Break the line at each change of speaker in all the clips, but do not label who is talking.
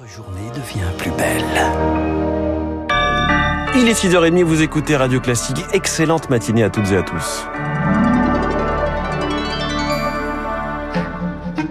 Votre journée devient plus belle. Il est 6h30, vous écoutez Radio Classique. Excellente matinée à toutes et à tous.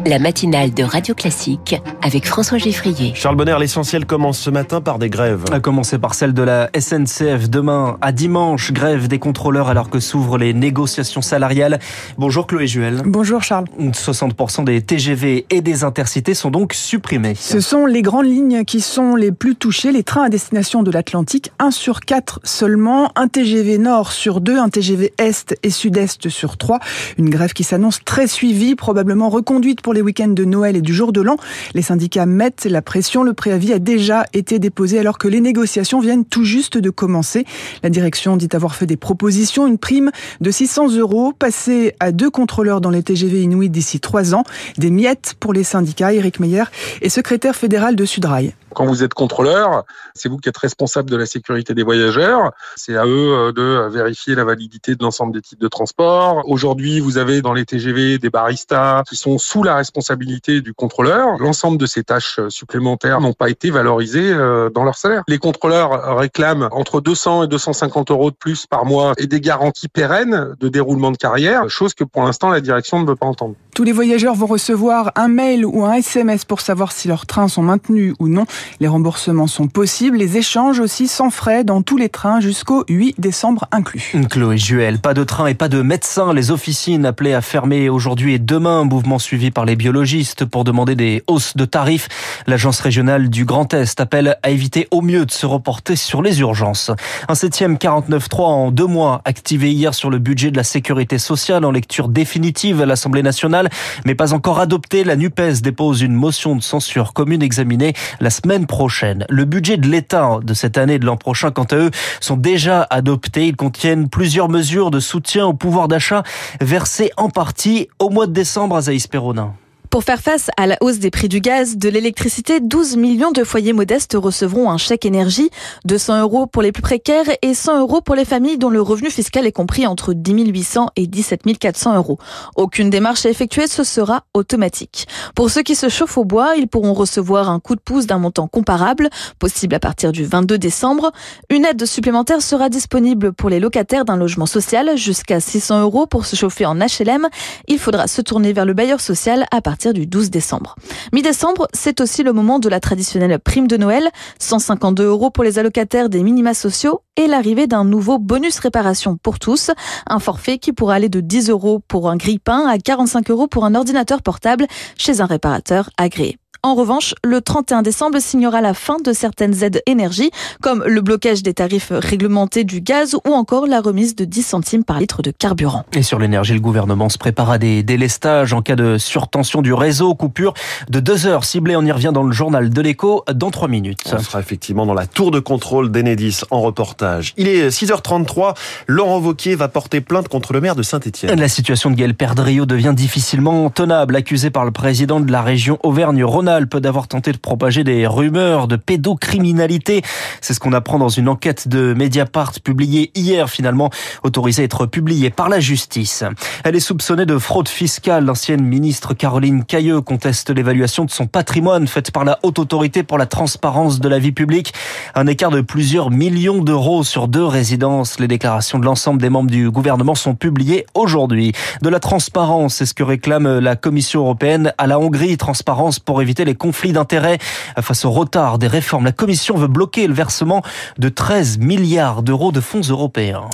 La matinale de Radio Classique avec François Geffrier.
Charles Bonner, l'essentiel commence ce matin par des grèves.
À commencer par celle de la SNCF demain à dimanche, grève des contrôleurs alors que s'ouvrent les négociations salariales. Bonjour Chloé Juel.
Bonjour Charles.
60% des TGV et des intercités sont donc supprimés.
Ce sont les grandes lignes qui sont les plus touchées, les trains à destination de l'Atlantique, 1 sur 4 seulement, un TGV nord sur 2, un TGV est et sud-est sur 3. Une grève qui s'annonce très suivie, probablement reconduite pour les week-ends de Noël et du jour de l'an. Les syndicats mettent la pression. Le préavis a déjà été déposé alors que les négociations viennent tout juste de commencer. La direction dit avoir fait des propositions. Une prime de 600 euros passée à deux contrôleurs dans les TGV Inuit d'ici trois ans. Des miettes pour les syndicats. Eric Meyer est secrétaire fédéral de Sudrail.
Quand vous êtes contrôleur, c'est vous qui êtes responsable de la sécurité des voyageurs. C'est à eux euh, de vérifier la validité de l'ensemble des types de transport. Aujourd'hui, vous avez dans les TGV des baristas qui sont sous la responsabilité du contrôleur. L'ensemble de ces tâches supplémentaires n'ont pas été valorisées euh, dans leur salaire. Les contrôleurs réclament entre 200 et 250 euros de plus par mois et des garanties pérennes de déroulement de carrière, chose que pour l'instant la direction ne veut pas entendre.
Tous les voyageurs vont recevoir un mail ou un SMS pour savoir si leurs trains sont maintenus ou non. Les remboursements sont possibles, les échanges aussi sans frais dans tous les trains jusqu'au 8 décembre inclus.
Chloé Juel, pas de train et pas de médecins. Les officines appelées à fermer aujourd'hui et demain, mouvement suivi par les biologistes pour demander des hausses de tarifs. L'agence régionale du Grand Est appelle à éviter au mieux de se reporter sur les urgences. Un septième 49.3 en deux mois, activé hier sur le budget de la sécurité sociale en lecture définitive à l'Assemblée nationale, mais pas encore adopté. La NUPES dépose une motion de censure commune examinée la semaine prochaine. Le budget de l'État de cette année et de l'an prochain, quant à eux, sont déjà adoptés. Ils contiennent plusieurs mesures de soutien au pouvoir d'achat versées en partie au mois de décembre à Zaïs Perronin.
Pour faire face à la hausse des prix du gaz, de l'électricité, 12 millions de foyers modestes recevront un chèque énergie, 200 euros pour les plus précaires et 100 euros pour les familles dont le revenu fiscal est compris entre 10 800 et 17 400 euros. Aucune démarche à effectuer, ce sera automatique. Pour ceux qui se chauffent au bois, ils pourront recevoir un coup de pouce d'un montant comparable, possible à partir du 22 décembre. Une aide supplémentaire sera disponible pour les locataires d'un logement social, jusqu'à 600 euros pour se chauffer en HLM. Il faudra se tourner vers le bailleur social à partir du 12 décembre. Mi-décembre, c'est aussi le moment de la traditionnelle prime de Noël, 152 euros pour les allocataires des minima sociaux et l'arrivée d'un nouveau bonus réparation pour tous, un forfait qui pourra aller de 10 euros pour un grille-pain à 45 euros pour un ordinateur portable chez un réparateur agréé. En revanche, le 31 décembre signera la fin de certaines aides énergie, comme le blocage des tarifs réglementés du gaz ou encore la remise de 10 centimes par litre de carburant.
Et sur l'énergie, le gouvernement se prépare à des délestages en cas de surtension du réseau, coupure de deux heures ciblée. On y revient dans le journal de l'écho dans trois minutes.
On sera effectivement dans la tour de contrôle d'Enedis en reportage. Il est 6h33. Laurent Vauquier va porter plainte contre le maire de Saint-Etienne.
La situation de Gaël Perdriau devient difficilement tenable, accusé par le président de la région Auvergne-Rhône-Alpes peut d'avoir tenté de propager des rumeurs de pédocriminalité. C'est ce qu'on apprend dans une enquête de Mediapart publiée hier, finalement autorisée à être publiée par la justice. Elle est soupçonnée de fraude fiscale. L'ancienne ministre Caroline Cailleux conteste l'évaluation de son patrimoine faite par la Haute Autorité pour la transparence de la vie publique. Un écart de plusieurs millions d'euros sur deux résidences. Les déclarations de l'ensemble des membres du gouvernement sont publiées aujourd'hui. De la transparence, c'est ce que réclame la Commission européenne à la Hongrie. Transparence pour éviter les conflits d'intérêts. Face au retard des réformes, la Commission veut bloquer le versement de 13 milliards d'euros de fonds européens.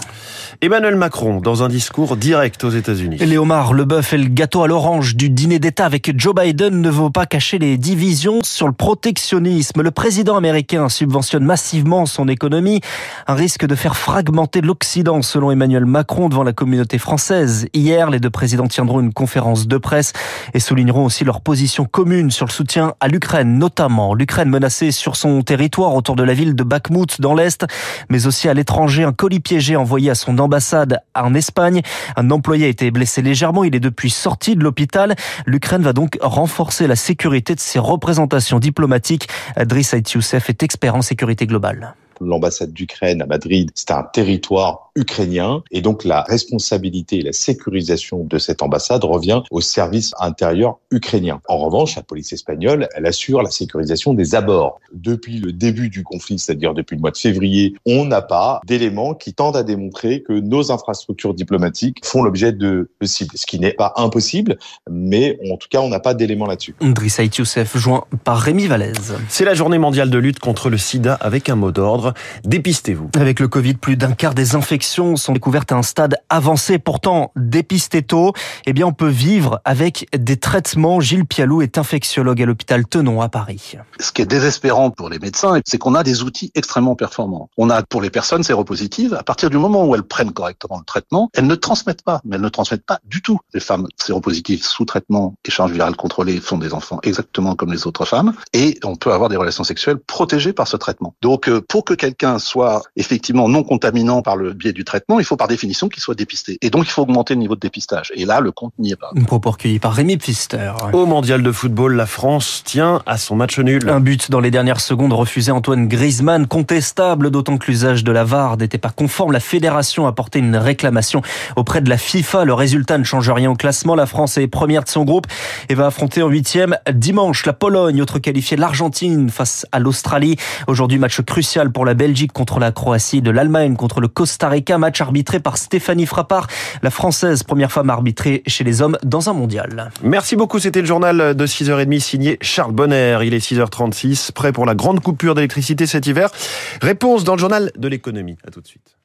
Emmanuel Macron, dans un discours direct aux États-Unis.
Léomar, le bœuf et le gâteau à l'orange du dîner d'État avec Joe Biden ne vont pas cacher les divisions sur le protectionnisme. Le président américain subventionne massivement son économie. Un risque de faire fragmenter l'Occident, selon Emmanuel Macron, devant la communauté française. Hier, les deux présidents tiendront une conférence de presse et souligneront aussi leur position commune sur le soutien à l'Ukraine, notamment. L'Ukraine menacée sur son territoire autour de la ville de Bakhmut dans l'Est, mais aussi à l'étranger. Un colis piégé envoyé à son ambassade en Espagne. Un employé a été blessé légèrement. Il est depuis sorti de l'hôpital. L'Ukraine va donc renforcer la sécurité de ses représentations diplomatiques. Driss Youssef est expert en sécurité globale
l'ambassade d'Ukraine à Madrid, c'est un territoire ukrainien. Et donc la responsabilité et la sécurisation de cette ambassade revient au service intérieur ukrainien. En revanche, la police espagnole, elle assure la sécurisation des abords. Depuis le début du conflit, c'est-à-dire depuis le mois de février, on n'a pas d'éléments qui tendent à démontrer que nos infrastructures diplomatiques font l'objet de, cibles. Ce qui n'est pas impossible, mais en tout cas, on n'a pas d'éléments là-dessus.
Driss Youssef, joint par Rémi Vallès.
C'est la journée mondiale de lutte contre le sida avec un mot d'ordre. Dépistez-vous.
Avec le Covid, plus d'un quart des infections sont découvertes à un stade avancé. Pourtant, dépisté tôt, eh bien, on peut vivre avec des traitements. Gilles Pialou est infectiologue à l'hôpital Tenon à Paris.
Ce qui est désespérant pour les médecins, c'est qu'on a des outils extrêmement performants. On a pour les personnes séropositives, à partir du moment où elles prennent correctement le traitement, elles ne transmettent pas, mais elles ne transmettent pas du tout. Les femmes séropositives sous traitement et charge virale contrôlée font des enfants exactement comme les autres femmes et on peut avoir des relations sexuelles protégées par ce traitement. Donc euh, pour que quelqu'un soit effectivement non contaminant par le biais du traitement, il faut par définition qu'il soit dépisté. Et donc il faut augmenter le niveau de dépistage. Et là, le compte n'y est pas.
Une propos recueilli par Rémi Pfister.
Au mondial de football, la France tient à son match nul.
Un but dans les dernières secondes refusé Antoine Griezmann, contestable, d'autant que l'usage de la VAR n'était pas conforme. La fédération a porté une réclamation auprès de la FIFA. Le résultat ne change rien au classement. La France est première de son groupe et va affronter en huitième dimanche la Pologne, autre qualifiée l'Argentine face à l'Australie. Aujourd'hui, match crucial pour la Belgique contre la Croatie, de l'Allemagne contre le Costa Rica, match arbitré par Stéphanie Frappard, la française, première femme arbitrée chez les hommes dans un mondial.
Merci beaucoup, c'était le journal de 6h30 signé Charles Bonner. Il est 6h36, prêt pour la grande coupure d'électricité cet hiver. Réponse dans le journal de l'économie. À tout de suite.